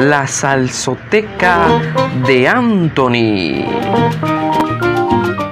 La salsoteca de Anthony.